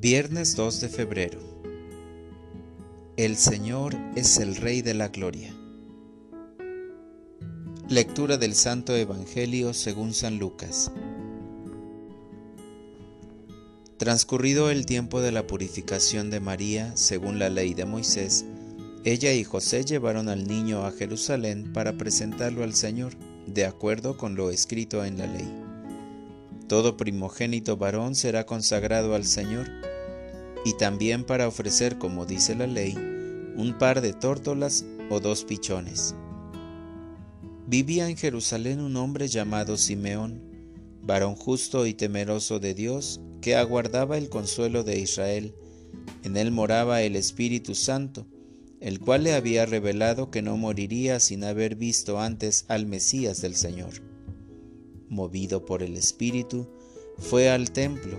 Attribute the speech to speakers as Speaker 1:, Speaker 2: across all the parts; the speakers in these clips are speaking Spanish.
Speaker 1: Viernes 2 de febrero. El Señor es el Rey de la Gloria. Lectura del Santo Evangelio según San Lucas. Transcurrido el tiempo de la purificación de María, según la ley de Moisés, ella y José llevaron al niño a Jerusalén para presentarlo al Señor, de acuerdo con lo escrito en la ley. Todo primogénito varón será consagrado al Señor, y también para ofrecer, como dice la ley, un par de tórtolas o dos pichones. Vivía en Jerusalén un hombre llamado Simeón, varón justo y temeroso de Dios, que aguardaba el consuelo de Israel. En él moraba el Espíritu Santo, el cual le había revelado que no moriría sin haber visto antes al Mesías del Señor. Movido por el Espíritu, fue al templo,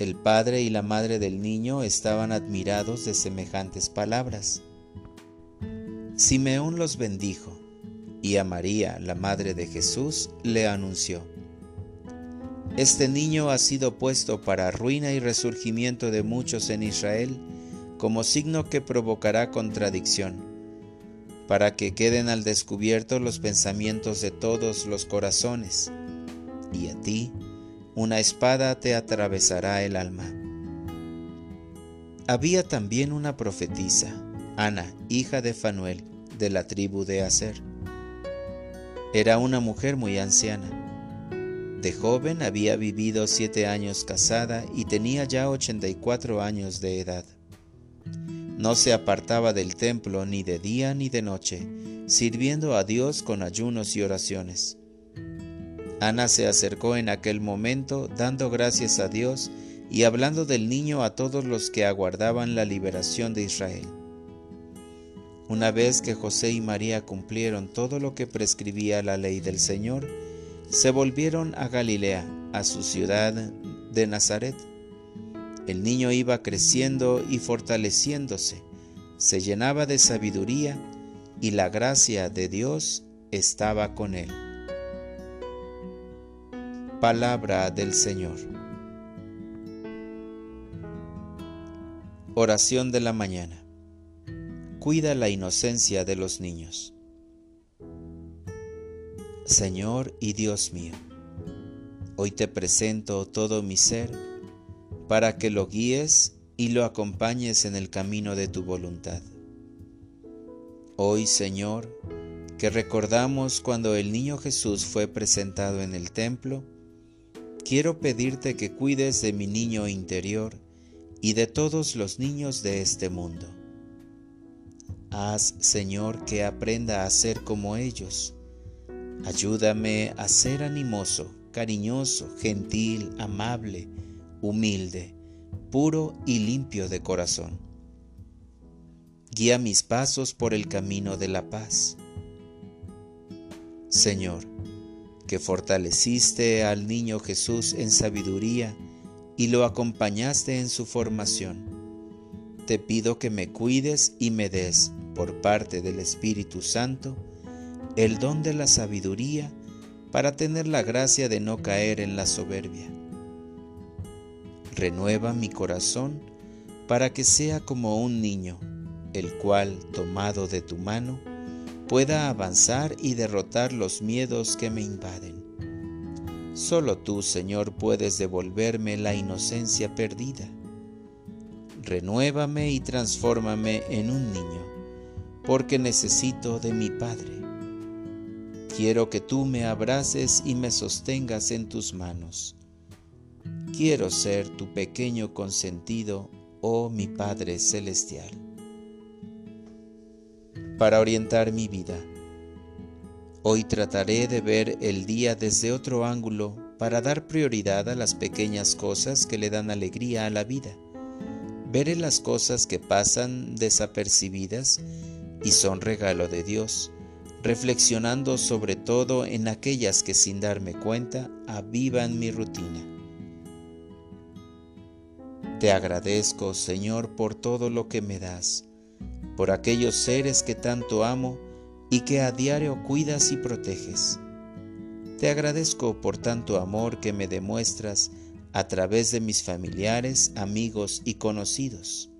Speaker 1: El padre y la madre del niño estaban admirados de semejantes palabras. Simeón los bendijo y a María, la madre de Jesús, le anunció, Este niño ha sido puesto para ruina y resurgimiento de muchos en Israel, como signo que provocará contradicción, para que queden al descubierto los pensamientos de todos los corazones, y a ti una espada te atravesará el alma. Había también una profetisa, Ana, hija de Fanuel, de la tribu de Aser era una mujer muy anciana. De joven había vivido siete años casada y tenía ya 84 años de edad. No se apartaba del templo ni de día ni de noche, sirviendo a Dios con ayunos y oraciones. Ana se acercó en aquel momento dando gracias a Dios y hablando del niño a todos los que aguardaban la liberación de Israel. Una vez que José y María cumplieron todo lo que prescribía la ley del Señor, se volvieron a Galilea, a su ciudad de Nazaret. El niño iba creciendo y fortaleciéndose, se llenaba de sabiduría y la gracia de Dios estaba con él. Palabra del Señor. Oración de la mañana cuida la inocencia de los niños. Señor y Dios mío, hoy te presento todo mi ser para que lo guíes y lo acompañes en el camino de tu voluntad. Hoy, Señor, que recordamos cuando el niño Jesús fue presentado en el templo, quiero pedirte que cuides de mi niño interior y de todos los niños de este mundo. Haz, Señor, que aprenda a ser como ellos. Ayúdame a ser animoso, cariñoso, gentil, amable, humilde, puro y limpio de corazón. Guía mis pasos por el camino de la paz. Señor, que fortaleciste al niño Jesús en sabiduría y lo acompañaste en su formación. Te pido que me cuides y me des por parte del Espíritu Santo el don de la sabiduría para tener la gracia de no caer en la soberbia. Renueva mi corazón para que sea como un niño, el cual, tomado de tu mano, pueda avanzar y derrotar los miedos que me invaden. Solo tú, Señor, puedes devolverme la inocencia perdida. Renuévame y transfórmame en un niño porque necesito de mi Padre. Quiero que tú me abraces y me sostengas en tus manos. Quiero ser tu pequeño consentido, oh mi Padre Celestial. Para orientar mi vida, hoy trataré de ver el día desde otro ángulo para dar prioridad a las pequeñas cosas que le dan alegría a la vida. Veré las cosas que pasan desapercibidas y son regalo de Dios, reflexionando sobre todo en aquellas que sin darme cuenta avivan mi rutina. Te agradezco, Señor, por todo lo que me das, por aquellos seres que tanto amo y que a diario cuidas y proteges. Te agradezco por tanto amor que me demuestras a través de mis familiares, amigos y conocidos.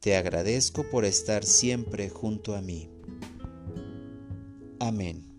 Speaker 1: Te agradezco por estar siempre junto a mí. Amén.